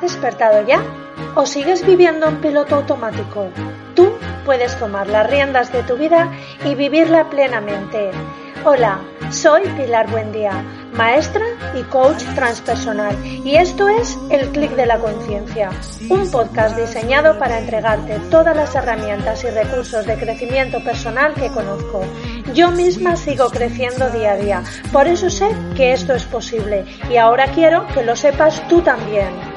¿Has despertado ya? ¿O sigues viviendo en piloto automático? Tú puedes tomar las riendas de tu vida y vivirla plenamente. Hola, soy Pilar Buendía, maestra y coach transpersonal, y esto es El Clic de la Conciencia, un podcast diseñado para entregarte todas las herramientas y recursos de crecimiento personal que conozco. Yo misma sigo creciendo día a día, por eso sé que esto es posible, y ahora quiero que lo sepas tú también.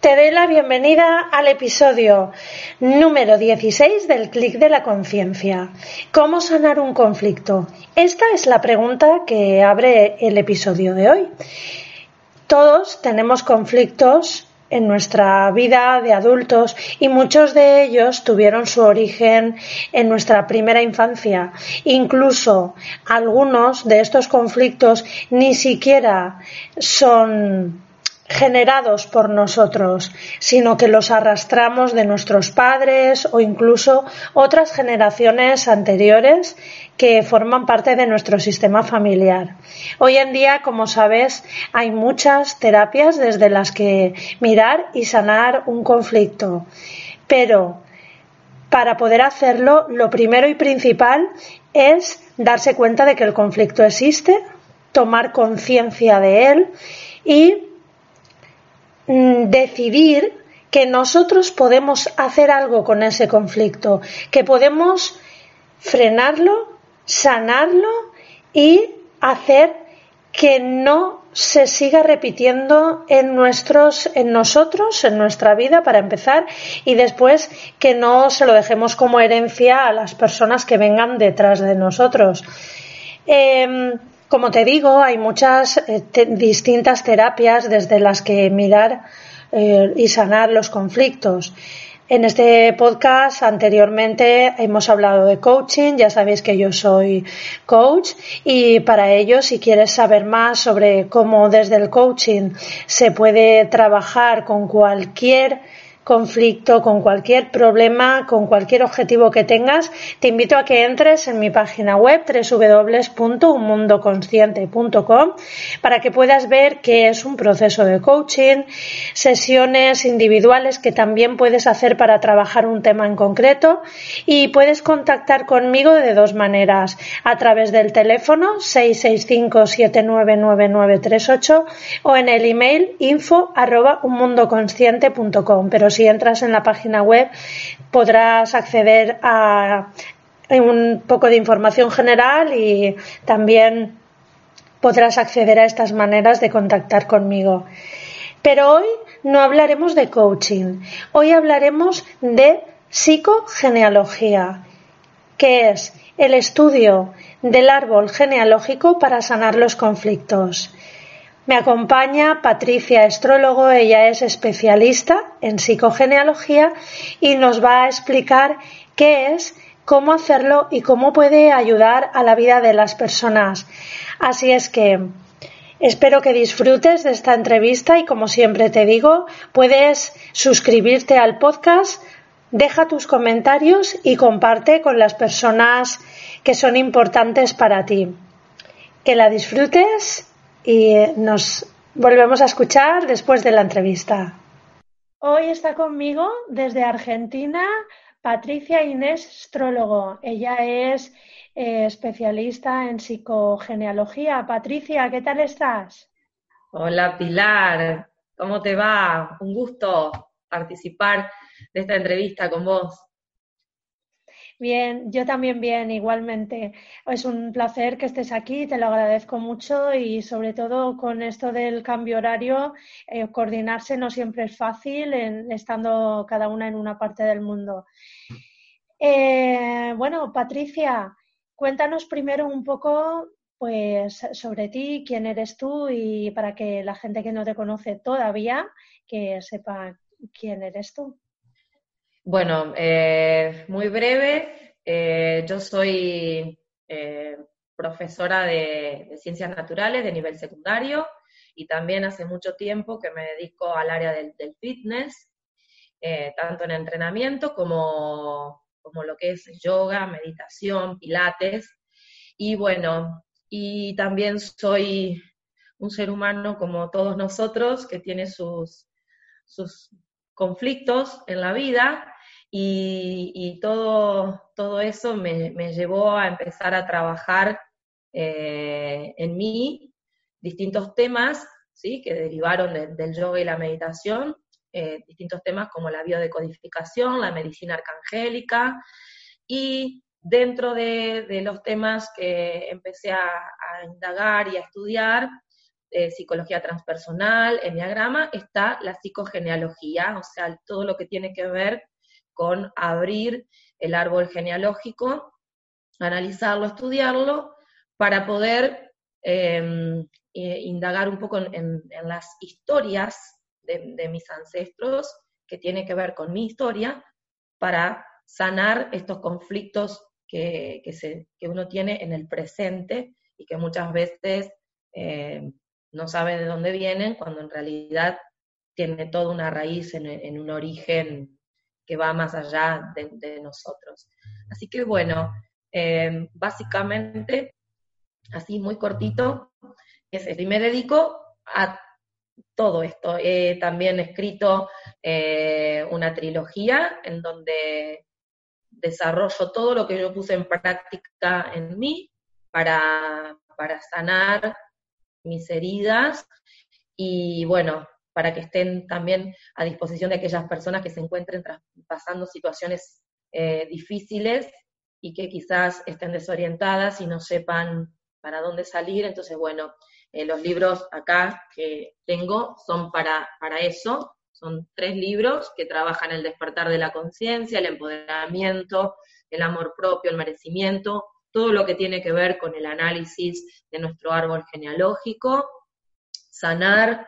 Te doy la bienvenida al episodio número 16 del Clic de la Conciencia. ¿Cómo sanar un conflicto? Esta es la pregunta que abre el episodio de hoy. Todos tenemos conflictos en nuestra vida de adultos y muchos de ellos tuvieron su origen en nuestra primera infancia. Incluso algunos de estos conflictos ni siquiera son generados por nosotros, sino que los arrastramos de nuestros padres o incluso otras generaciones anteriores que forman parte de nuestro sistema familiar. Hoy en día, como sabes, hay muchas terapias desde las que mirar y sanar un conflicto, pero para poder hacerlo, lo primero y principal es darse cuenta de que el conflicto existe, tomar conciencia de él y decidir que nosotros podemos hacer algo con ese conflicto, que podemos frenarlo, sanarlo y hacer que no se siga repitiendo en nuestros en nosotros en nuestra vida para empezar y después que no se lo dejemos como herencia a las personas que vengan detrás de nosotros. Em, como te digo, hay muchas eh, distintas terapias desde las que mirar eh, y sanar los conflictos. En este podcast anteriormente hemos hablado de coaching, ya sabéis que yo soy coach y para ello si quieres saber más sobre cómo desde el coaching se puede trabajar con cualquier conflicto, con cualquier problema, con cualquier objetivo que tengas, te invito a que entres en mi página web www.unmundoconsciente.com para que puedas ver qué es un proceso de coaching, sesiones individuales que también puedes hacer para trabajar un tema en concreto y puedes contactar conmigo de dos maneras, a través del teléfono 665-799938 o en el email info arroba Pero si entras en la página web podrás acceder a un poco de información general y también podrás acceder a estas maneras de contactar conmigo. Pero hoy no hablaremos de coaching, hoy hablaremos de psicogenealogía, que es el estudio del árbol genealógico para sanar los conflictos. Me acompaña Patricia Estrólogo, ella es especialista en psicogenealogía y nos va a explicar qué es, cómo hacerlo y cómo puede ayudar a la vida de las personas. Así es que espero que disfrutes de esta entrevista y como siempre te digo, puedes suscribirte al podcast, deja tus comentarios y comparte con las personas que son importantes para ti. Que la disfrutes y nos volvemos a escuchar después de la entrevista. Hoy está conmigo desde Argentina Patricia Inés Strólogo. Ella es eh, especialista en psicogenealogía. Patricia, ¿qué tal estás? Hola Pilar, ¿cómo te va? Un gusto participar de esta entrevista con vos. Bien, yo también bien, igualmente. Es un placer que estés aquí, te lo agradezco mucho y sobre todo con esto del cambio horario, eh, coordinarse no siempre es fácil estando cada una en una parte del mundo. Eh, bueno, Patricia, cuéntanos primero un poco pues sobre ti, quién eres tú y para que la gente que no te conoce todavía que sepa quién eres tú. Bueno, eh, muy breve, eh, yo soy eh, profesora de, ciencias naturales de nivel secundario y también hace mucho tiempo que me dedico al área del, fitness, tanto en entrenamiento como, como lo que es yoga, meditación, pilates. Y bueno, y también soy un ser humano como todos nosotros, que tiene sus, sus conflictos en la vida y, todo, todo eso me, llevó a empezar a trabajar eh, en mí distintos temas ¿sí? que derivaron del yoga y la meditación, eh, distintos temas como la biodecodificación, la medicina arcangélica, y dentro de, los temas que empecé a, indagar y a estudiar, eh, psicología transpersonal, enneagrama, está la psicogenealogía, o sea, todo lo que tiene que ver con abrir el árbol genealógico, analizarlo, estudiarlo, para poder em, indagar un poco en, las historias de, mis ancestros, que tiene que ver con mi historia, para sanar estos conflictos que, se, uno tiene en el presente y que muchas veces eh, no sabe de dónde vienen, cuando en realidad tiene toda una raíz en, un origen que va más allá de, nosotros. Así que bueno, eh, básicamente, así muy cortito, y me dedico a todo esto. He también escrito eh, una trilogía en donde desarrollo todo lo que yo puse en práctica en mí para, para sanar mis heridas y bueno, para que estén también a disposición de aquellas personas que se encuentren pasando situaciones eh, difíciles y que quizás estén desorientadas y no sepan para dónde salir. Entonces, bueno, eh, los libros acá que tengo son para, para eso. Son tres libros que trabajan el despertar de la conciencia, el empoderamiento, el amor propio, el merecimiento, todo lo que tiene que ver con el análisis de nuestro árbol genealógico, sanar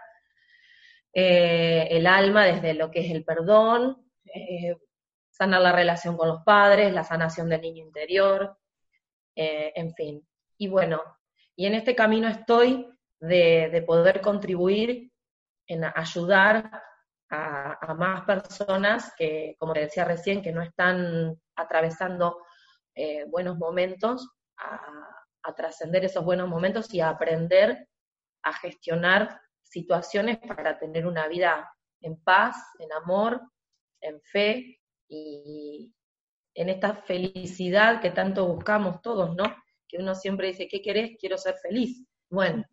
eh, el alma desde lo que es el perdón, eh, sanar la relación con los padres, la sanación del niño interior, en fin. Y bueno, y en este camino estoy de, poder contribuir en ayudar a, más personas que, como te decía recién, que no están atravesando eh, buenos momentos, a, trascender esos buenos momentos y a aprender a gestionar situaciones para tener una vida en paz, en amor, en fe y en esta felicidad que tanto buscamos todos, ¿no? Que uno siempre dice, ¿qué querés? Quiero ser feliz. Bueno,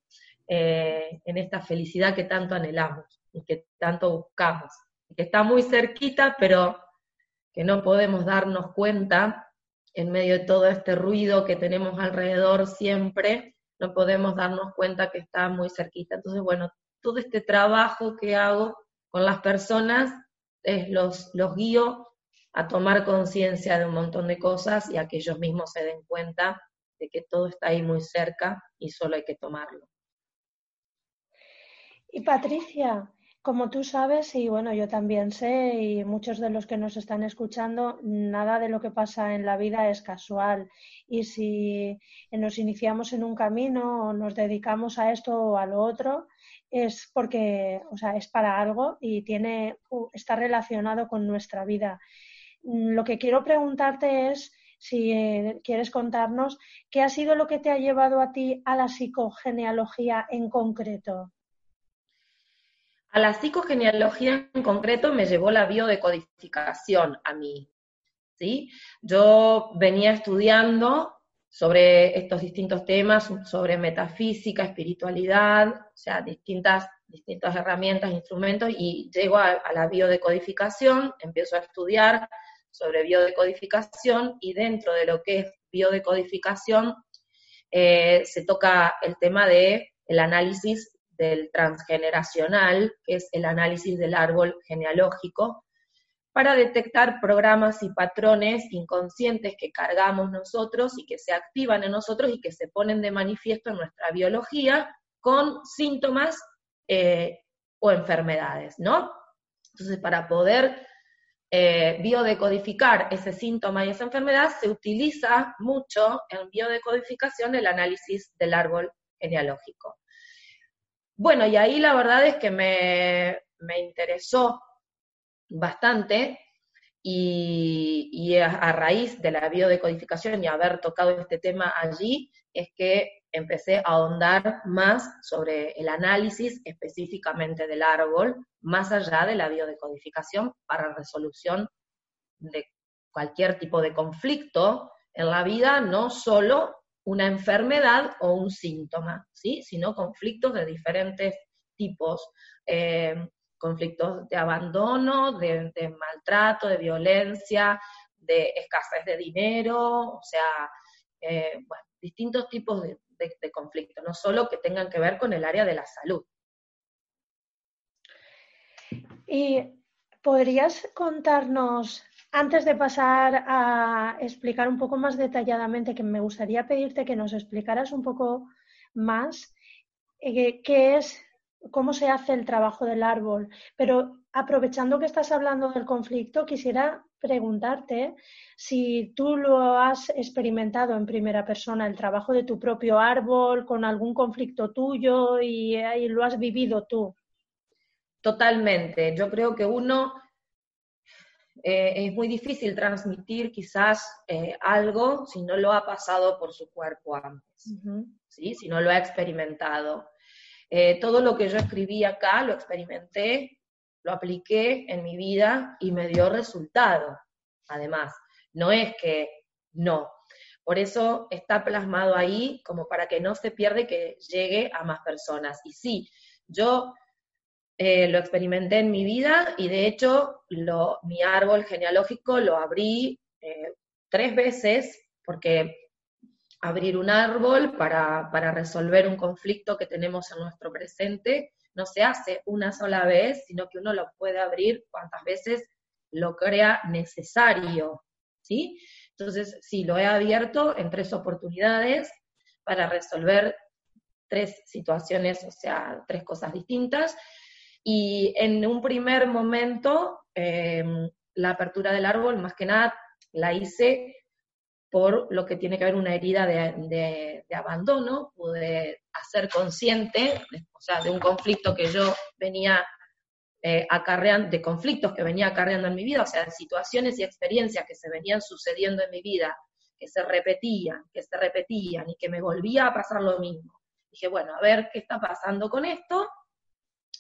eh, en esta felicidad que tanto anhelamos y que tanto buscamos, que está muy cerquita, pero que no podemos darnos cuenta en medio de todo este ruido que tenemos alrededor siempre, no podemos darnos cuenta que está muy cerquita. Entonces, bueno, todo este trabajo que hago con las personas es los, los guío a tomar conciencia de un montón de cosas y a que ellos mismos se den cuenta de que todo está ahí muy cerca y solo hay que tomarlo. Y Patricia, como tú sabes, y bueno, yo también sé, y muchos de los que nos están escuchando, nada de lo que pasa en la vida es casual. Y si nos iniciamos en un camino o nos dedicamos a esto o a lo otro, es porque, o sea, es para algo y tiene, está relacionado con nuestra vida. Lo que quiero preguntarte es si eh, quieres contarnos qué ha sido lo que te ha llevado a ti a la psicogenealogía en concreto. A la psicogenealogía en concreto me llevó la biodecodificación a mí. ¿sí? Yo venía estudiando sobre estos distintos temas, sobre metafísica, espiritualidad, o sea, distintas, distintas herramientas, instrumentos, y llego a, la biodecodificación, empiezo a estudiar sobre biodecodificación, y dentro de lo que es biodecodificación eh, se toca el tema de el análisis del transgeneracional, que es el análisis del árbol genealógico, para detectar programas y patrones inconscientes que cargamos nosotros y que se activan en nosotros y que se ponen de manifiesto en nuestra biología con síntomas eh, o enfermedades, ¿no? Entonces, para poder eh, biodecodificar ese síntoma y esa enfermedad, se utiliza mucho en biodecodificación el análisis del árbol genealógico. Bueno, y ahí la verdad es que me, interesó bastante y, a, raíz de la biodecodificación y haber tocado este tema allí, es que empecé a ahondar más sobre el análisis específicamente del árbol, más allá de la biodecodificación para resolución de cualquier tipo de conflicto en la vida, no solo una enfermedad o un síntoma, ¿sí? sino conflictos de diferentes tipos, eh, conflictos de abandono, de, maltrato, de violencia, de escasez de dinero, o sea, eh, distintos tipos de, de, conflicto, no solo que tengan que ver con el área de la salud. ¿Y podrías contarnos, antes de pasar a explicar un poco más detalladamente, que me gustaría pedirte que nos explicaras un poco más eh, qué es, cómo se hace el trabajo del árbol, pero aprovechando que estás hablando del conflicto, quisiera preguntarte si tú lo has experimentado en primera persona, el trabajo de tu propio árbol, con algún conflicto tuyo y, lo has vivido tú. Totalmente. Yo creo que uno eh, es muy difícil transmitir quizás eh, algo si no lo ha pasado por su cuerpo antes, ¿sí? si no lo ha experimentado. Eh, todo lo que yo escribí acá lo experimenté lo apliqué en mi vida y me dio resultado, además. No es que no. Por eso está plasmado ahí como para que no se pierda que llegue a más personas. Y sí, yo eh, lo experimenté en mi vida y de hecho mi árbol genealógico lo abrí eh, tres veces porque abrir un árbol para, para resolver un conflicto que tenemos en nuestro presente no se hace una sola vez, sino que uno lo puede abrir cuantas veces lo crea necesario, ¿sí? Entonces, sí, lo he abierto en tres oportunidades para resolver tres situaciones, o sea, tres cosas distintas. Y en un primer momento, em, la apertura del árbol, más que nada, la hice por lo que tiene que ver una herida de, abandono, pude hacer consciente, o sea, de un conflicto que yo venía eh, acarreando, de conflictos que venía acarreando en mi vida, o sea, de situaciones y experiencias que se venían sucediendo en mi vida, que se repetían, que se repetían y que me volvía a pasar lo mismo. Dije, bueno, a ver qué está pasando con esto.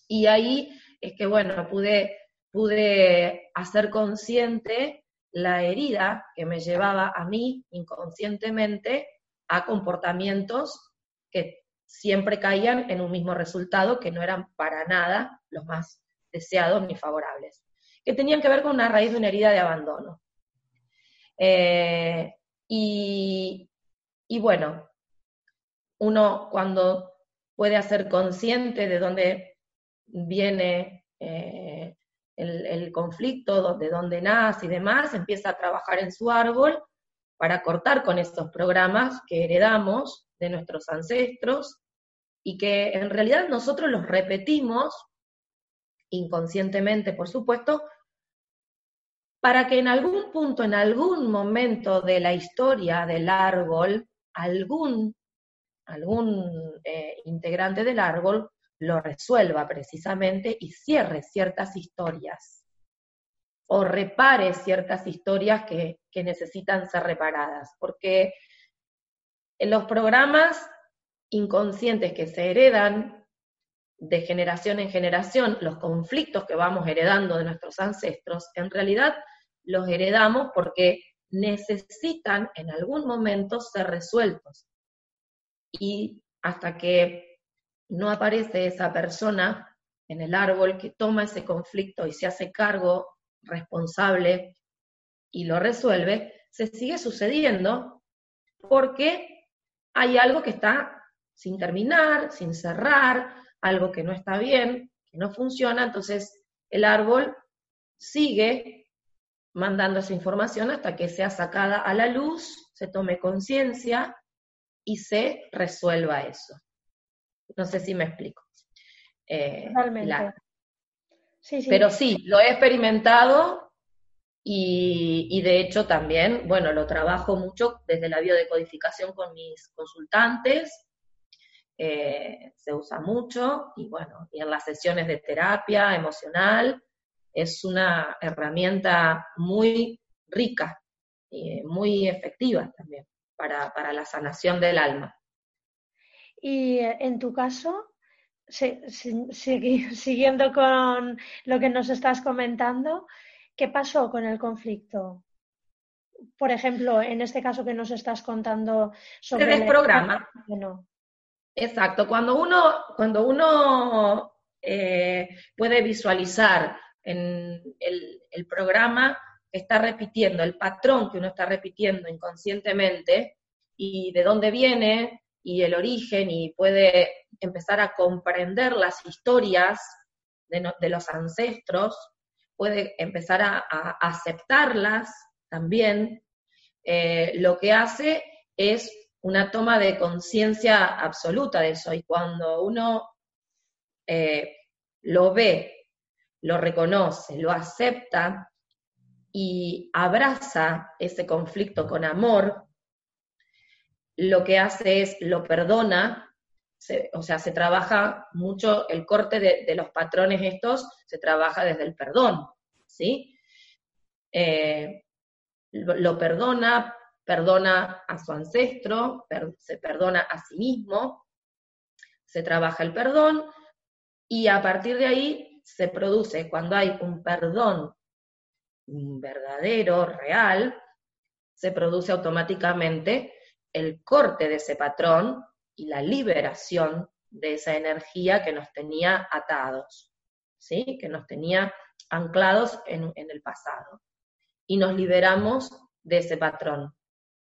Y ahí es que, bueno, pude, pude hacer consciente la herida que me llevaba a mí inconscientemente a comportamientos que siempre caían en un mismo resultado, que no eran para nada los más deseados ni favorables, que tenían que ver con una raíz de una herida de abandono. Eh, y, bueno, uno cuando puede hacer consciente de dónde viene eh, el, conflicto, de dónde nace y demás, empieza a trabajar en su árbol para cortar con estos programas que heredamos de nuestros ancestros y que en realidad nosotros los repetimos inconscientemente, por supuesto, para que en algún punto, en algún momento de la historia del árbol, algún, algún eh, integrante del árbol lo resuelva precisamente y cierre ciertas historias o repare ciertas historias que, necesitan ser reparadas, porque en los programas inconscientes que se heredan de generación en generación, los conflictos que vamos heredando de nuestros ancestros, en realidad los heredamos porque necesitan en algún momento ser resueltos. Y hasta que no aparece esa persona en el árbol que toma ese conflicto y se hace cargo responsable y lo resuelve, se sigue sucediendo porque hay algo que está sin terminar, sin cerrar, algo que no está bien, que no funciona, entonces el árbol sigue mandando esa información hasta que sea sacada a la luz, se tome conciencia y se resuelva eso. No sé si me explico. Eh, Totalmente. Pero sí, lo he experimentado y, de hecho también, bueno, lo trabajo mucho desde la biodecodificación con mis consultantes, eh, se usa mucho y bueno, y en las sesiones de terapia emocional es una herramienta muy rica y muy efectiva también para, para la sanación del alma. Y eh, en tu caso, siguiendo con lo que nos estás comentando, ¿qué pasó con el conflicto? Por ejemplo, en este caso que nos estás contando sobre... el programa. Exacto. Cuando uno, cuando uno eh, puede visualizar en el, el programa que está repitiendo, el patrón que uno está repitiendo inconscientemente y de dónde viene y el origen y puede empezar a comprender las historias de, los ancestros, puede empezar a, aceptarlas también, eh, lo que hace es una toma de conciencia absoluta de eso. Y cuando uno eh, lo ve, lo reconoce, lo acepta y abraza ese conflicto con amor, lo que hace es lo perdona o sea, se trabaja mucho, el corte de, los patrones estos se trabaja desde el perdón, ¿sí? Eh, lo, perdona, perdona a su ancestro, se perdona a sí mismo, se trabaja el perdón y a partir de ahí se produce, cuando hay un perdón verdadero, real, se produce automáticamente el corte de ese patrón y la liberación de esa energía que nos tenía atados, ¿sí? que nos tenía anclados en, en el pasado. Y nos liberamos de ese patrón.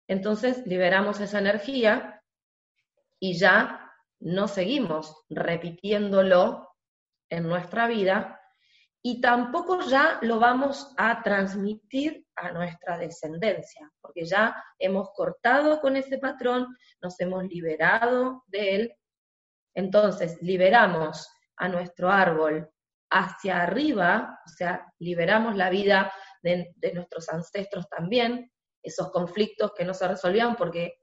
Entonces liberamos esa energía y ya no seguimos repitiéndolo en nuestra vida y tampoco ya lo vamos a transmitir a nuestra descendencia, porque ya hemos cortado con ese patrón, nos hemos liberado de él. Entonces, liberamos a nuestro árbol hacia arriba, o sea, liberamos la vida de, nuestros ancestros también, esos conflictos que no se resolvían porque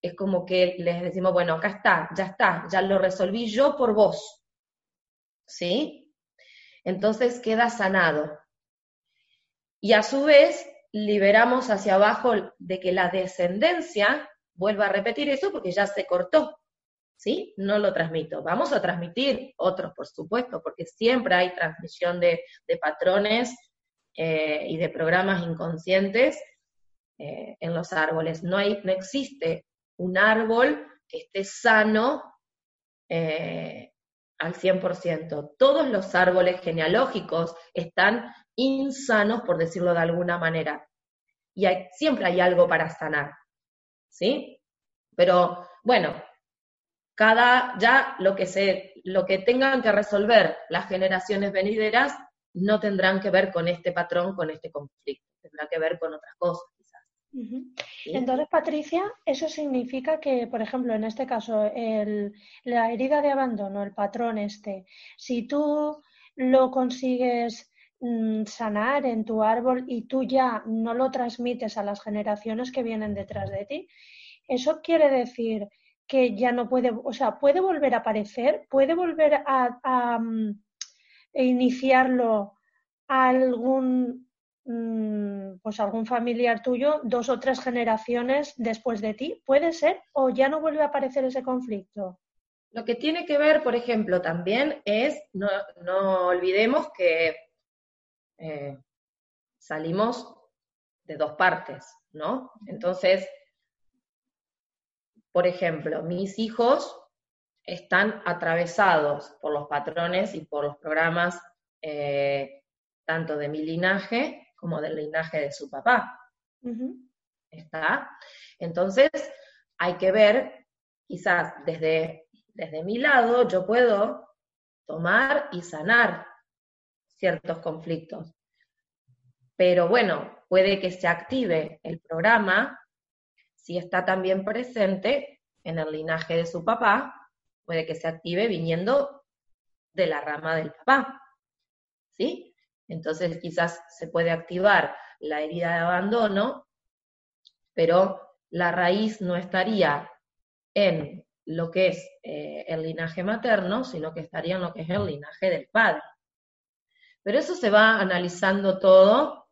es como que les decimos, bueno, acá está, ya está, ya lo resolví yo por vos. ¿Sí? Entonces queda sanado. Y a su vez liberamos hacia abajo de que la descendencia vuelva a repetir eso porque ya se cortó. ¿Sí? No lo transmito. Vamos a transmitir otros, por supuesto, porque siempre hay transmisión de, patrones eh, y de programas inconscientes eh, en los árboles. No, hay, no existe un árbol que esté sano eh, al 100%. Todos los árboles genealógicos están insanos, por decirlo de alguna manera. Y siempre hay algo para sanar. ¿Sí? Pero bueno, cada ya lo que se lo que tengan que resolver las generaciones venideras no tendrán que ver con este patrón, con este conflicto, tendrá que ver con otras cosas. Entonces, Patricia, eso significa que, por ejemplo, en este caso, la herida de abandono, el patrón este, si tú lo consigues mm, sanar en tu árbol y tú ya no lo transmites a las generaciones que vienen detrás de ti, eso quiere decir que ya no puede, o sea, puede volver a aparecer, puede volver a, a mm, iniciarlo algún pues algún familiar tuyo dos o tres generaciones después de ti, ¿puede ser? ¿O ya no vuelve a aparecer ese conflicto? Lo que tiene que ver, por ejemplo, también es, no, olvidemos que eh, salimos de dos partes, ¿no? Entonces, por ejemplo, mis hijos están atravesados por los patrones y por los programas eh, tanto de mi linaje como del linaje de su papá. ¿Está? Entonces, hay que ver, quizás desde, desde mi lado, yo puedo tomar y sanar ciertos conflictos. Pero bueno, puede que se active el programa si está también presente en el linaje de su papá, puede que se active viniendo de la rama del papá. ¿Sí? Entonces quizás se puede activar la herida de abandono, pero la raíz no estaría en lo que es eh, el linaje materno, sino que estaría en lo que es el linaje del padre. Pero eso se va analizando todo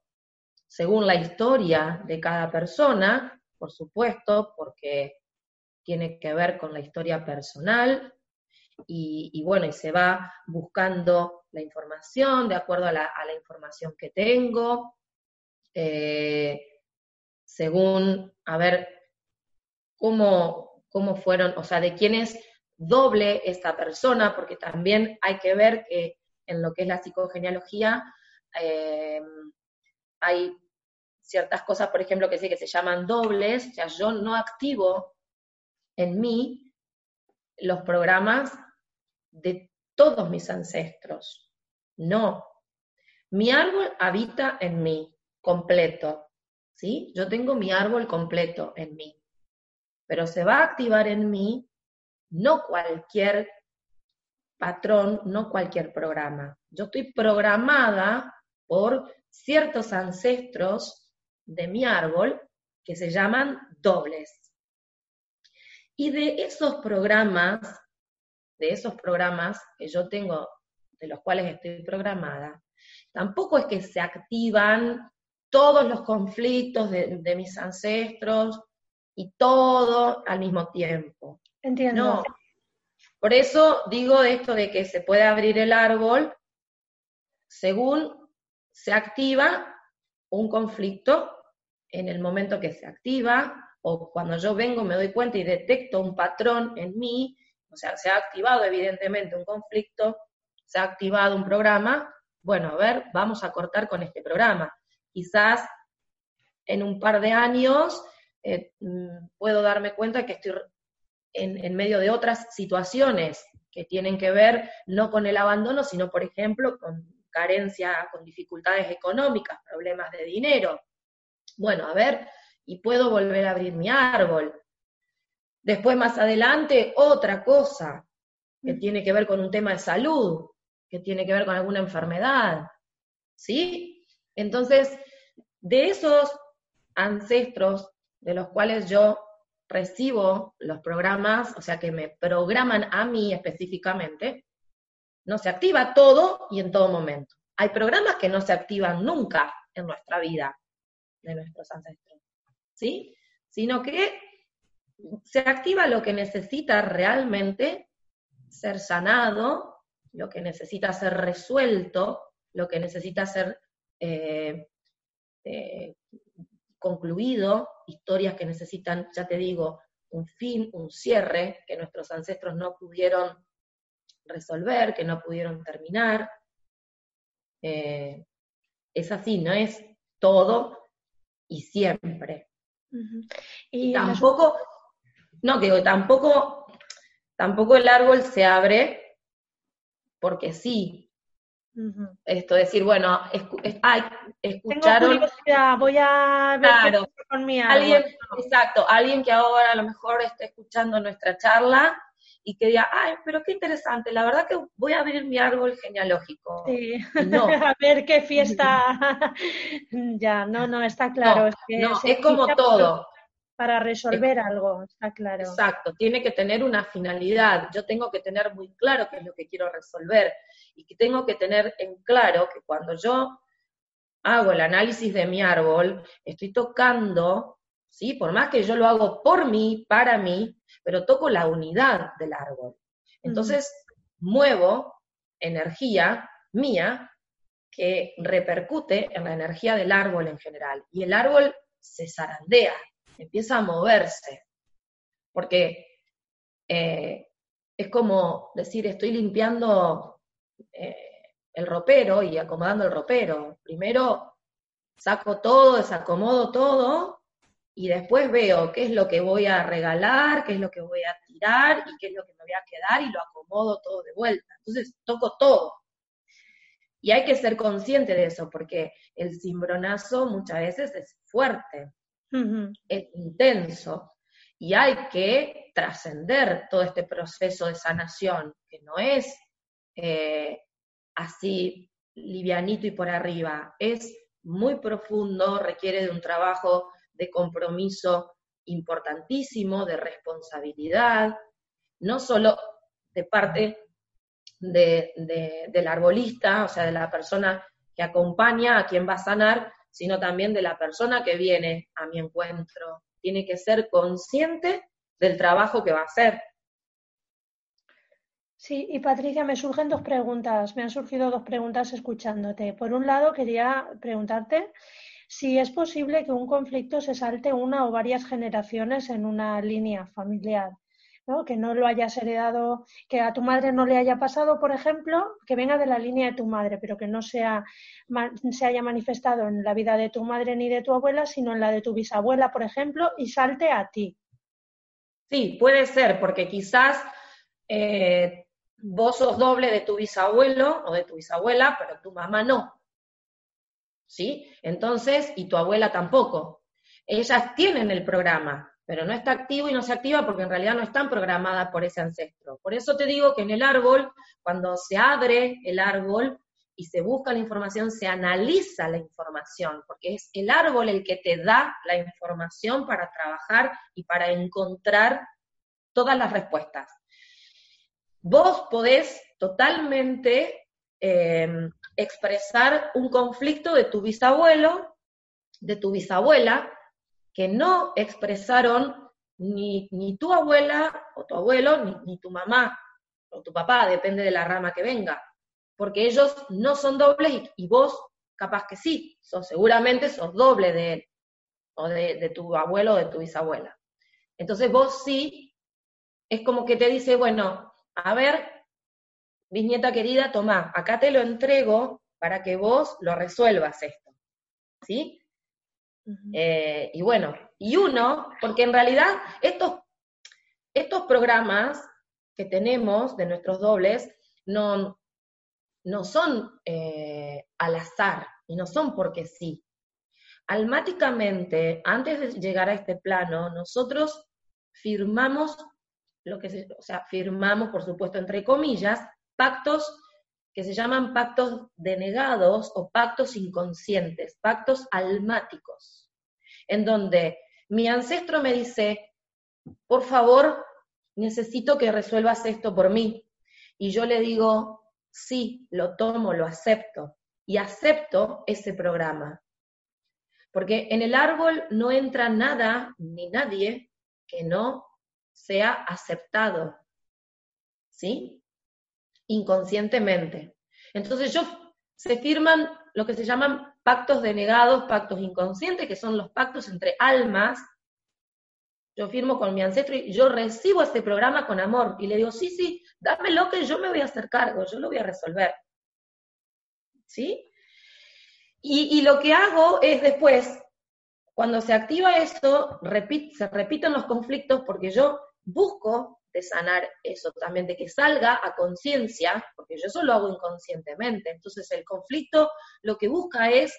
según la historia de cada persona, por supuesto, porque tiene que ver con la historia personal, y, bueno, y se va buscando la información de acuerdo a la, información que tengo, eh, según, a ver, cómo, cómo fueron, o sea, de quién es doble esta persona, porque también hay que ver que en lo que es la psicogenealogía eh, hay ciertas cosas, por ejemplo, que sí que se llaman dobles, o sea, yo no activo en mí los programas de todos mis ancestros. No. Mi árbol habita en mí, completo. ¿Sí? Yo tengo mi árbol completo en mí. Pero se va a activar en mí no cualquier patrón, no cualquier programa. Yo estoy programada por ciertos ancestros de mi árbol que se llaman dobles. Y de esos programas de esos programas que yo tengo, de los cuales estoy programada, tampoco es que se activan todos los conflictos de, mis ancestros y todo al mismo tiempo. Entiendo. No. Por eso digo esto de que se puede abrir el árbol según se activa un conflicto en el momento que se activa o cuando yo vengo me doy cuenta y detecto un patrón en mí o sea, se ha activado evidentemente un conflicto, se ha activado un programa, bueno, a ver, vamos a cortar con este programa. Quizás en un par de años eh, mm, puedo darme cuenta que estoy en, medio de otras situaciones que tienen que ver no con el abandono, sino, por ejemplo, con carencia, con dificultades económicas, problemas de dinero. Bueno, a ver, y puedo volver a abrir mi árbol. Después, más adelante, otra cosa que mm. tiene que ver con un tema de salud, que tiene que ver con alguna enfermedad. ¿Sí? Entonces, de esos ancestros de los cuales yo recibo los programas, o sea, que me programan a mí específicamente, no se activa todo y en todo momento. Hay programas que no se activan nunca en nuestra vida de nuestros ancestros, ¿sí? Sino que se activa lo que necesita realmente ser sanado, lo que necesita ser resuelto, lo que necesita ser eh, eh, concluido, historias que necesitan, ya te digo, un fin, un cierre, que nuestros ancestros no pudieron resolver, que no pudieron terminar. Eh, es así, no es todo y siempre. Y tampoco, no, digo, tampoco, tampoco el árbol se abre porque sí. Esto decir, bueno, escucharon. voy a ver con mi árbol. Alguien, Exacto, alguien que ahora a lo mejor está escuchando nuestra charla y que diga, ay, pero qué interesante, la verdad que voy a abrir mi árbol genealógico. Sí, no. a ver qué fiesta. ya, no, no, está claro. es, que no, es como todo para resolver algo, está claro. Exacto, tiene que tener una finalidad. Yo tengo que tener muy claro qué es lo que quiero resolver y que tengo que tener en claro que cuando yo hago el análisis de mi árbol, estoy tocando, ¿sí? Por más que yo lo hago por mí, para mí, pero toco la unidad del árbol. Entonces, muevo energía mía que repercute en la energía del árbol en general. Y el árbol se zarandea, empieza a moverse, porque eh, es como decir, estoy limpiando eh, el ropero y acomodando el ropero. Primero saco todo, desacomodo todo y después veo qué es lo que voy a regalar, qué es lo que voy a tirar y qué es lo que me voy a quedar y lo acomodo todo de vuelta. Entonces toco todo. Y hay que ser consciente de eso, porque el cimbronazo muchas veces es fuerte es intenso. Y hay que trascender todo este proceso de sanación, que no es eh, así livianito y por arriba, es muy profundo, requiere de un trabajo de compromiso importantísimo, de responsabilidad, no solo de parte del arbolista, o sea, de la persona que acompaña a quien va a sanar, sino también de la persona que viene a mi encuentro. Tiene que ser consciente del trabajo que va a hacer. Sí, y Patricia, me surgen dos preguntas, me han surgido dos preguntas escuchándote. Por un lado, quería preguntarte si es posible que un conflicto se salte una o varias generaciones en una línea familiar. ¿No? que no lo hayas heredado, que a tu madre no le haya pasado, por ejemplo, que venga de la línea de tu madre, pero que no sea, se haya manifestado en la vida de tu madre ni de tu abuela, sino en la de tu bisabuela, por ejemplo, y salte a ti. Sí, puede ser, porque quizás eh, vos sos doble de tu bisabuelo o de tu bisabuela, pero tu mamá no. ¿Sí? Entonces, y tu abuela tampoco. Ellas tienen el programa, pero no está activo y no se activa porque en realidad no están programadas por ese ancestro. Por eso te digo que en el árbol, cuando se abre el árbol y se busca la información, se analiza la información, porque es el árbol el que te da la información para trabajar y para encontrar todas las respuestas. Vos podés totalmente em, expresar un conflicto de tu bisabuelo, de tu bisabuela, que no expresaron ni, tu abuela o tu abuelo, ni, tu mamá o tu papá, depende de la rama que venga, porque ellos no son dobles y, vos capaz que sí, sos, seguramente sos doble de él, o de, de tu abuelo o de tu bisabuela. Entonces vos sí, es como que te dice, bueno, a ver, bisnieta querida, toma, acá te lo entrego para que vos lo resuelvas esto. ¿Sí? Eh, y bueno, y uno, porque en realidad estos, estos programas que tenemos de nuestros dobles no, no son eh, al azar y no son porque sí. Almáticamente, antes de llegar a este plano, nosotros firmamos lo que se, o sea, firmamos, por supuesto, entre comillas, pactos que se llaman pactos denegados o pactos inconscientes, pactos almáticos, en donde mi ancestro me dice, por favor, necesito que resuelvas esto por mí. Y yo le digo, sí, lo tomo, lo acepto. Y acepto ese programa. Porque en el árbol no entra nada ni nadie que no sea aceptado. ¿Sí? Inconscientemente. Entonces yo, se firman lo que se llaman pactos denegados, pactos inconscientes, que son los pactos entre almas. Yo firmo con mi ancestro y yo recibo este programa con amor y le digo, sí, sí, dámelo que yo me voy a hacer cargo, yo lo voy a resolver. ¿Sí? Y, lo que hago es después, cuando se activa esto, se repiten los conflictos porque yo busco sanar eso también, de que salga a conciencia, porque yo eso lo hago inconscientemente. Entonces el conflicto lo que busca es,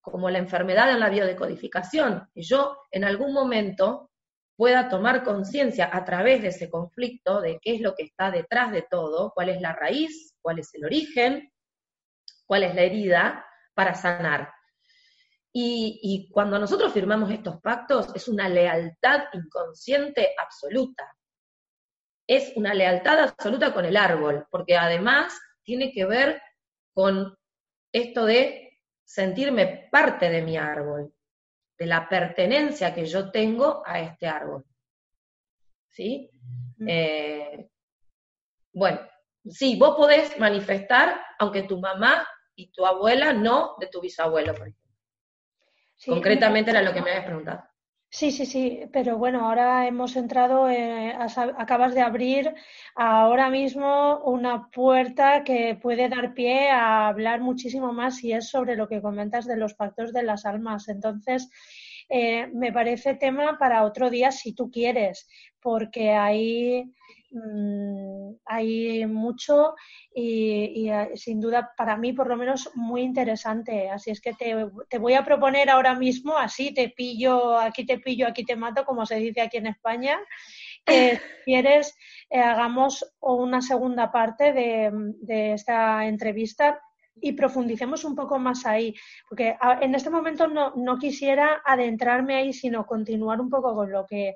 como la enfermedad en la biodecodificación, que yo en algún momento pueda tomar conciencia a través de ese conflicto de qué es lo que está detrás de todo, cuál es la raíz, cuál es el origen, cuál es la herida, para sanar. Y, y, cuando nosotros firmamos estos pactos es una lealtad inconsciente absoluta es una lealtad absoluta con el árbol, porque además tiene que ver con esto de sentirme parte de mi árbol, de la pertenencia que yo tengo a este árbol. ¿Sí? Eh, bueno, sí, vos podés manifestar, aunque tu mamá y tu abuela no, de tu bisabuelo, por ejemplo. Concretamente era lo que me habías preguntado. Sí, sí, sí, pero bueno, ahora hemos entrado, eh, acabas de abrir ahora mismo una puerta que puede dar pie a hablar muchísimo más y es sobre lo que comentas de los pactos de las almas. Entonces, eh, me parece tema para otro día si tú quieres, porque ahí Mm, hay mucho y, eh, sin duda para mí por lo menos muy interesante. Así es que te, voy a proponer ahora mismo, así te pillo, aquí te pillo, aquí te mato, como se dice aquí en España, que si quieres eh, hagamos una segunda parte de, esta entrevista y profundicemos un poco más ahí, porque en este momento no, no quisiera adentrarme ahí, sino continuar un poco con lo que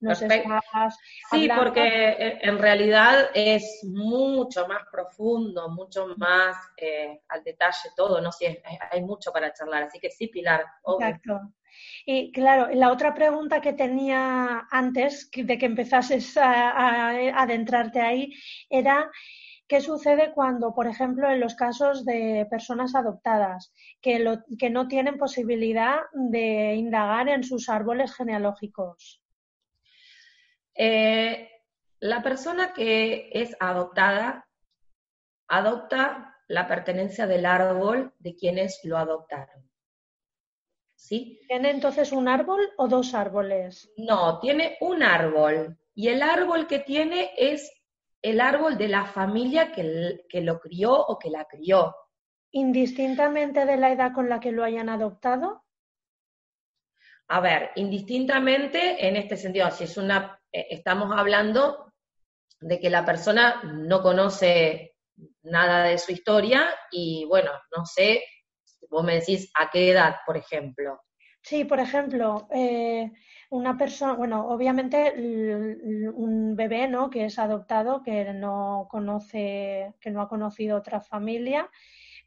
nos estás Sí, porque en realidad es mucho más profundo, mucho más eh, al detalle todo, no sé, hay mucho para charlar, así que sí, Pilar. Exacto. Y claro, la otra pregunta que tenía antes de que empezases a adentrarte ahí era ¿Qué sucede cuando, por ejemplo, en los casos de personas adoptadas que, que no tienen posibilidad de indagar en sus árboles genealógicos? Eh, la persona que es adoptada adopta la pertenencia del árbol de quienes lo adoptaron. ¿Sí? ¿Tiene entonces un árbol o dos árboles? No, tiene un árbol. Y el árbol que tiene es el árbol de la familia que, que lo crió o que la crió. ¿Indistintamente de la edad con la que lo hayan adoptado? A ver, indistintamente en este sentido, si es una, eh, estamos hablando de que la persona no conoce nada de su historia y bueno, no sé, vos me decís a qué edad, por ejemplo. Sí, por ejemplo, eh, una persona, bueno, obviamente un bebé, ¿no? Que es adoptado, que no conoce, que no ha conocido otra familia,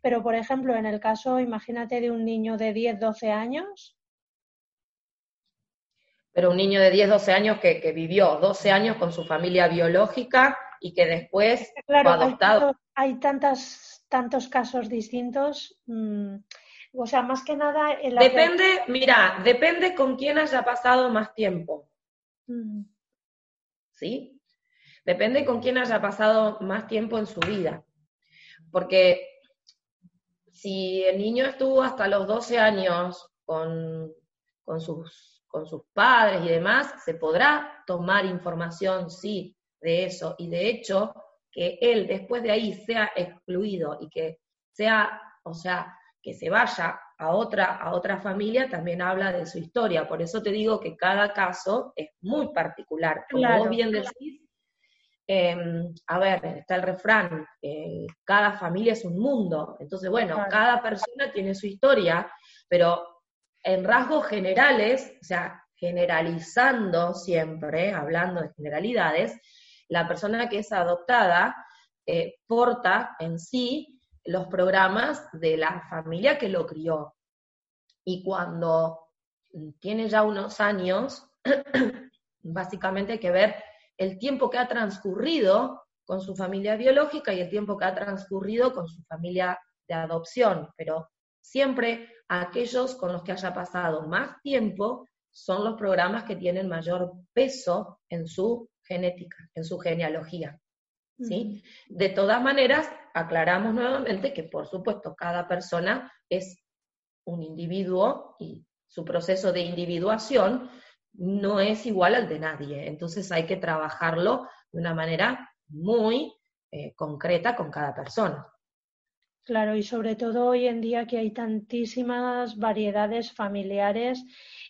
pero por ejemplo, en el caso, imagínate de un niño de 10, 12 años. Pero un niño de 10, 12 años que, que vivió 12 años con su familia biológica y que después claro, fue adoptado. Hay, hay tantas, tantos casos distintos. Mmm, o sea, más que nada... depende, mira, depende con quién haya pasado más tiempo. Mm. ¿Sí? Depende con quién haya pasado más tiempo en su vida. Porque si el niño estuvo hasta los 12 años con, con, sus, con sus padres y demás, se podrá tomar información, sí, de eso. Y de hecho, que él después de ahí sea excluido y que sea, o sea, que se vaya a otra, a otra familia también habla de su historia. Por eso te digo que cada caso es muy particular. Como vos bien decís, em, a ver, está el refrán, cada familia es un mundo. Entonces, bueno, cada persona tiene su historia, pero en rasgos generales, o sea, generalizando siempre, hablando de generalidades, la persona que es adoptada eh, porta en sí los programas de la familia que lo crió. Y cuando tiene ya unos años, básicamente hay que ver el tiempo que ha transcurrido con su familia biológica y el tiempo que ha transcurrido con su familia de adopción, pero siempre aquellos con los que haya pasado más tiempo son los programas que tienen mayor peso en su genética, en su genealogía. ¿Sí? De todas maneras, aclaramos nuevamente que, por supuesto, cada persona es un individuo y su proceso de individuación no es igual al de nadie. Entonces hay que trabajarlo de una manera muy eh, concreta con cada persona. Claro, y sobre todo hoy en día que hay tantísimas variedades familiares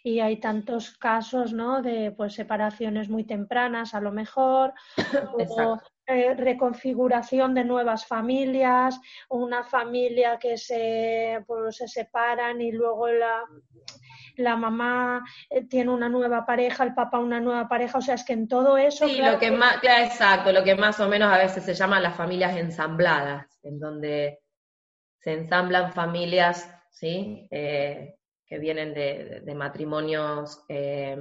y hay tantos casos, ¿no? De pues separaciones muy tempranas, a lo mejor, o eh, reconfiguración de nuevas familias, una familia que se, pues, se separan y luego la, la mamá eh, tiene una nueva pareja, el papá una nueva pareja, o sea, es que en todo eso... Sí, lo que más, exacto, lo que más o menos a veces se llaman las familias ensambladas, en donde se ensamblan familias, ¿sí? Eh, que vienen de, matrimonios, eh,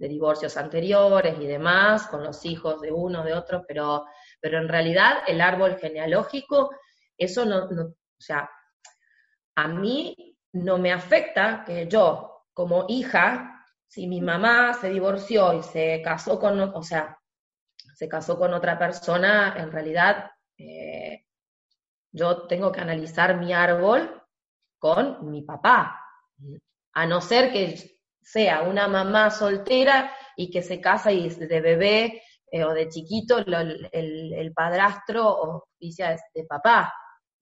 de divorcios anteriores y demás, con los hijos de uno, de otro, pero, pero en realidad el árbol genealógico, eso no, o sea, a mí no me afecta que yo, como hija, si mi mamá se divorció y se casó con, o sea, se casó con otra persona, en realidad eh, yo tengo que analizar mi árbol con mi papá, a no ser que sea una mamá soltera y que se casa y de bebé eh, o de chiquito el, padrastro oficia de papá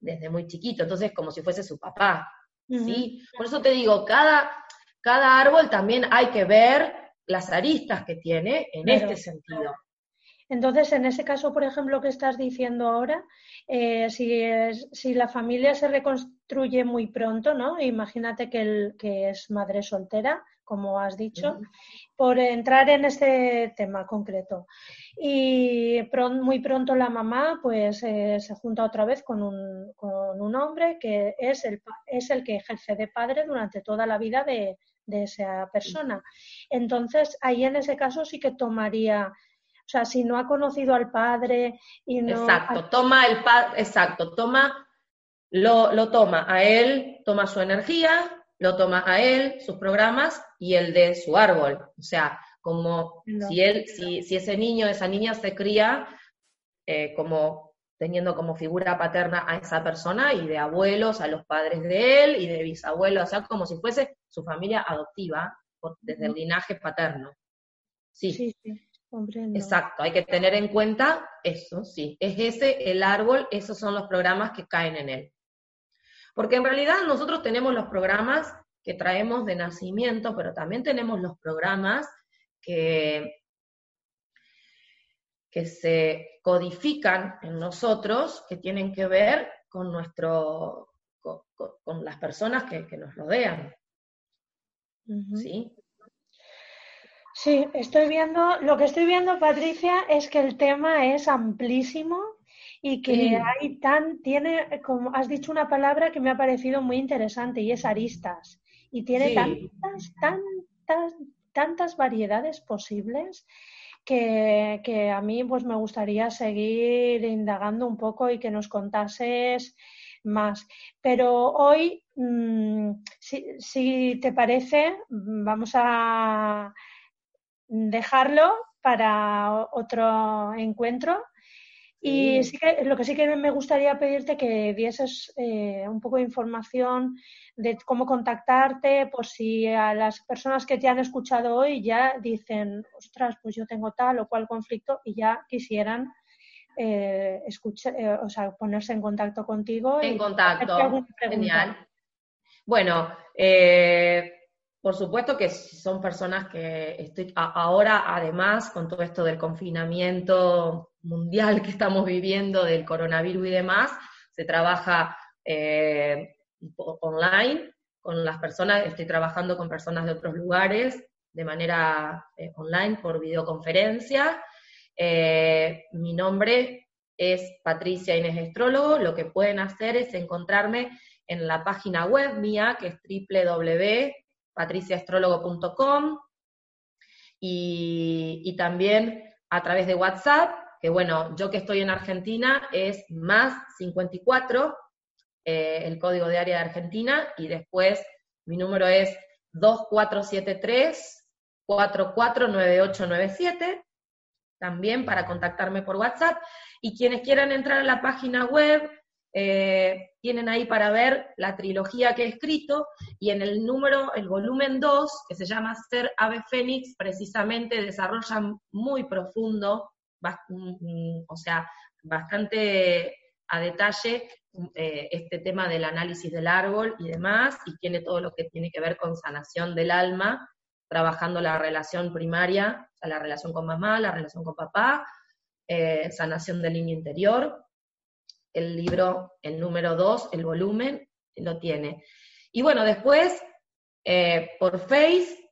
desde muy chiquito, entonces como si fuese su papá, ¿sí? Por eso te digo, cada, cada árbol también hay que ver las aristas que tiene en este sentido. Entonces, en ese caso, por ejemplo, que estás diciendo ahora, eh, si, si la familia se reconstruye muy pronto, ¿no? Imagínate que, el, que es madre soltera, como has dicho, por entrar en este tema concreto. Y muy pronto la mamá pues eh, se junta otra vez con un, con un hombre que es el, es el que ejerce de padre durante toda la vida de, de esa persona. Entonces, ahí en ese caso sí que tomaría o sea, si no ha conocido al padre y no... Exacto, toma el padre, exacto, toma, lo, lo, toma a él, toma su energía, lo toma a él, sus programas y el de su árbol. O sea, como si él, si, si, ese niño, esa niña se cría eh, como teniendo como figura paterna a esa persona y de abuelos a los padres de él y de bisabuelos, o sea, como si fuese su familia adoptiva desde el linaje paterno. Sí, sí, sí. Exacto, hay que tener en cuenta eso, sí. Es ese el árbol, esos son los programas que caen en él. Porque en realidad nosotros tenemos los programas que traemos de nacimiento, pero también tenemos los programas que, que se codifican en nosotros, que tienen que ver con nuestro, con, las personas que, nos rodean. ¿Sí? Sí, estoy viendo, lo que estoy viendo, Patricia, es que el tema es amplísimo y que hay tan, tiene, como has dicho una palabra que me ha parecido muy interesante y es aristas. Y tiene tantas, tantas, tantas variedades posibles que, que, a mí pues me gustaría seguir indagando un poco y que nos contases más. Pero hoy, mm, si, si te parece, vamos a dejarlo para otro encuentro y sí que, lo que sí que me gustaría pedirte que dieses eh, un poco de información de cómo contactarte, por si a las personas que te han escuchado hoy ya dicen, ostras, pues yo tengo tal o cual conflicto y ya quisieran eh, escuchar, eh, o sea, ponerse en contacto contigo. En contacto, genial. Bueno, eh, por supuesto que son personas que estoy ahora, además, con todo esto del confinamiento mundial que estamos viviendo, del coronavirus y demás, se trabaja eh, online con las personas, estoy trabajando con personas de otros lugares de manera eh, online por videoconferencia. Eh, mi nombre es Patricia Inés Estrólogo. Lo que pueden hacer es encontrarme en la página web mía, que es www patriciastrologo.com y, y también a través de WhatsApp, que bueno, yo que estoy en Argentina es más 54, eh, el código de área de Argentina, y después mi número es 2473 449897, también para contactarme por WhatsApp. Y quienes quieran entrar a la página web, eh, tienen ahí para ver la trilogía que he escrito y en el número, el volumen 2, que se llama Ser Ave Fénix, precisamente desarrolla muy profundo, o sea, bastante a detalle eh, este tema del análisis del árbol y demás, y tiene todo lo que tiene que ver con sanación del alma, trabajando la relación primaria, la relación con mamá, la relación con papá, eh, sanación del niño interior, el libro, el número 2, el volumen, lo tiene. Y bueno, después, eh, por Face,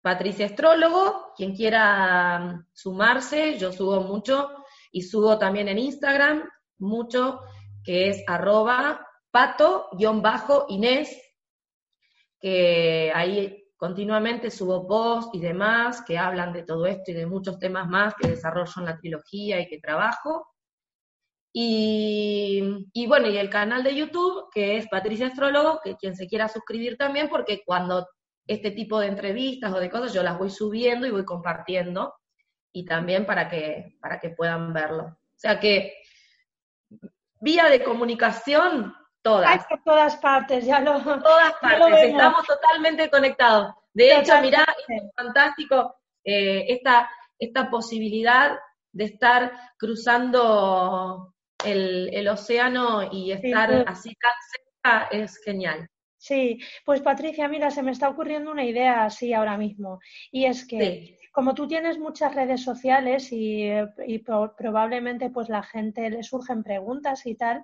Patricia Astrólogo, quien quiera mm, sumarse, yo subo mucho y subo también en Instagram mucho, que es arroba pato-inés, que ahí continuamente subo posts y demás que hablan de todo esto y de muchos temas más que desarrollo en la trilogía y que trabajo. Y, bueno, y el canal de YouTube, que es Patricia Astrólogo, que quien se quiera suscribir también, porque cuando este tipo de entrevistas o de cosas yo las voy subiendo y voy compartiendo, y también para que, para que puedan verlo. O sea que, vía de comunicación, todas. por todas partes, ya lo. Todas partes, estamos totalmente conectados. De hecho, mirá, es fantástico eh, esta, esta posibilidad de estar cruzando el, océano y estar así tan cerca es genial. Sí, pues Patricia, mira, se me está ocurriendo una idea así ahora mismo. Y es que como tú tienes muchas redes sociales y, probablemente pues la gente le surgen preguntas y tal,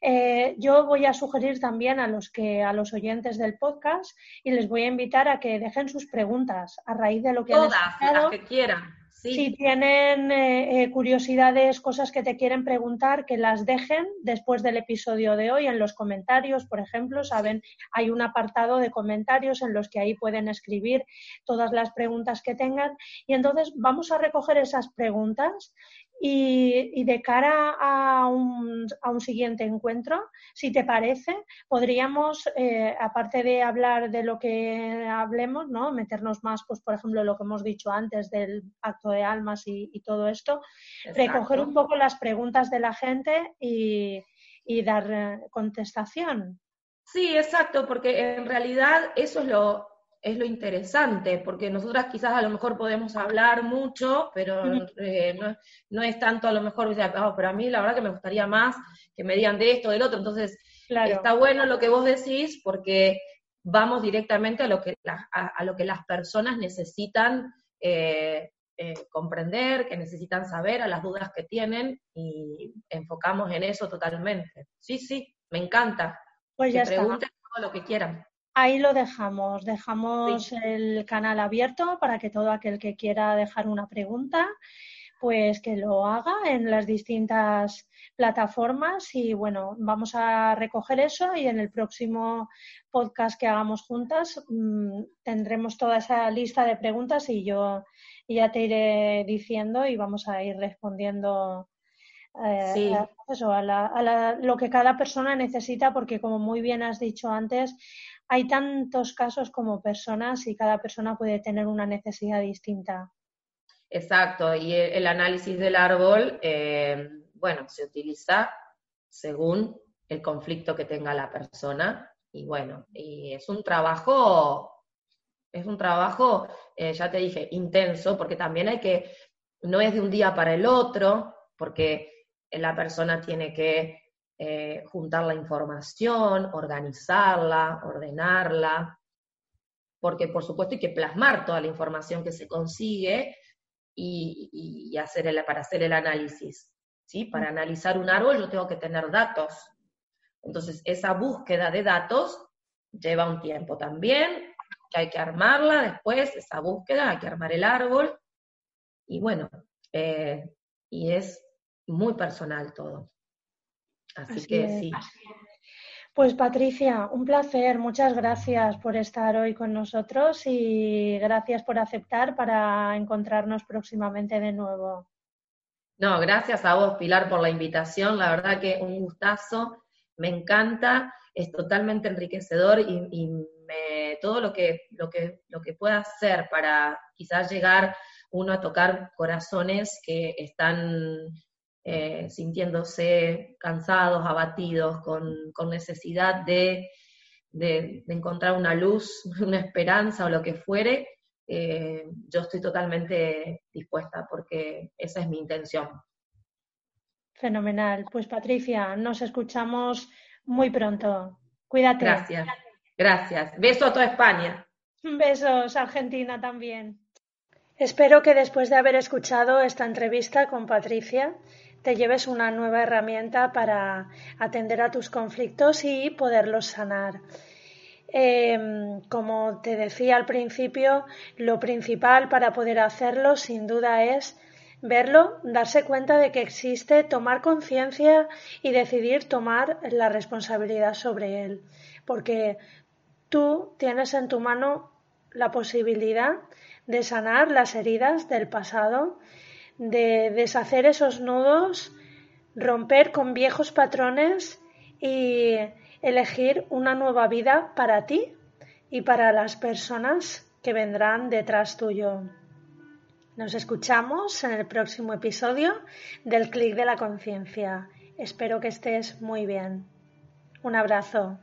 eh, yo voy a sugerir también a los que a los oyentes del podcast y les voy a invitar a que dejen sus preguntas a raíz de lo que Todas, han las que quieran. Si tienen eh, eh, curiosidades, cosas que te quieren preguntar, que las dejen después del episodio de hoy en los comentarios, por ejemplo, saben, hay un apartado de comentarios en los que ahí pueden escribir todas las preguntas que tengan. Y entonces vamos a recoger esas preguntas y, de cara a un, a un, siguiente encuentro, si te parece, podríamos, eh, aparte de hablar de lo que hablemos, ¿no? meternos más, pues, por ejemplo, lo que hemos dicho antes del acto de almas y, todo esto, recoger un poco las preguntas de la gente y, y dar eh, contestación. Sí, exacto, porque en realidad eso es lo, es lo interesante, porque nosotras quizás a lo mejor podemos hablar mucho, pero eh, no, es tanto a lo mejor, oh, pero a mí la verdad que me gustaría más que me digan de esto, del otro, entonces está bueno lo que vos decís porque vamos directamente a lo que, a, lo que las personas necesitan eh, eh, comprender, que necesitan saber, a las dudas que tienen y enfocamos en eso totalmente. Sí, sí, me encanta. Pues que ya pregunten todo lo que quieran. Ahí lo dejamos, dejamos el canal abierto para que todo aquel que quiera dejar una pregunta, pues que lo haga en las distintas plataformas. Y bueno, vamos a recoger eso y en el próximo podcast que hagamos juntas mm, tendremos toda esa lista de preguntas y yo ya te iré diciendo y vamos a ir respondiendo eh, a, eso, a lo que cada persona necesita porque como muy bien has dicho antes, hay tantos casos como personas y cada persona puede tener una necesidad distinta. Exacto, y el análisis del árbol, eh, bueno, se utiliza según el conflicto que tenga la persona y bueno, y es un trabajo, es un trabajo, eh, ya te dije, intenso, porque también hay que, no es de un día para el otro, porque la persona tiene que eh, juntar la información, organizarla, ordenarla, porque por supuesto hay que plasmar toda la información que se consigue y, hacer el, para hacer el análisis. ¿sí? Para analizar un árbol yo tengo que tener datos. Entonces, esa búsqueda de datos lleva un tiempo también, que hay que armarla después, esa búsqueda, hay que armar el árbol. Y bueno, eh, y es muy personal todo. Así, que sí. Pues Patricia, un placer. Muchas gracias por estar hoy con nosotros y gracias por aceptar para encontrarnos próximamente de nuevo. No, gracias a vos, Pilar, por la invitación. La verdad que un gustazo. Me encanta, es totalmente enriquecedor y, todo lo que, lo, que, lo que pueda hacer para quizás llegar uno a tocar corazones que están eh, sintiéndose cansados, abatidos, con, necesidad de, encontrar una luz, una esperanza o lo que fuere, eh, yo estoy totalmente dispuesta porque esa es mi intención. Fenomenal. Pues Patricia, nos escuchamos muy pronto. Cuídate. Gracias. Gracias. Beso a toda España. Besos, Argentina también. Espero que después de haber escuchado esta entrevista con Patricia, te lleves una nueva herramienta para atender a tus conflictos y poderlos sanar. Em, como te decía al principio, lo principal para poder hacerlo sin duda es verlo, darse cuenta de que existe, tomar conciencia y decidir tomar la responsabilidad sobre él. Porque tú tienes en tu mano la posibilidad de sanar las heridas del pasado de deshacer esos nudos, romper con viejos patrones y elegir una nueva vida para ti y para las personas que vendrán detrás tuyo. Nos escuchamos en el próximo episodio del Clic de la Conciencia. Espero que estés muy bien. Un abrazo.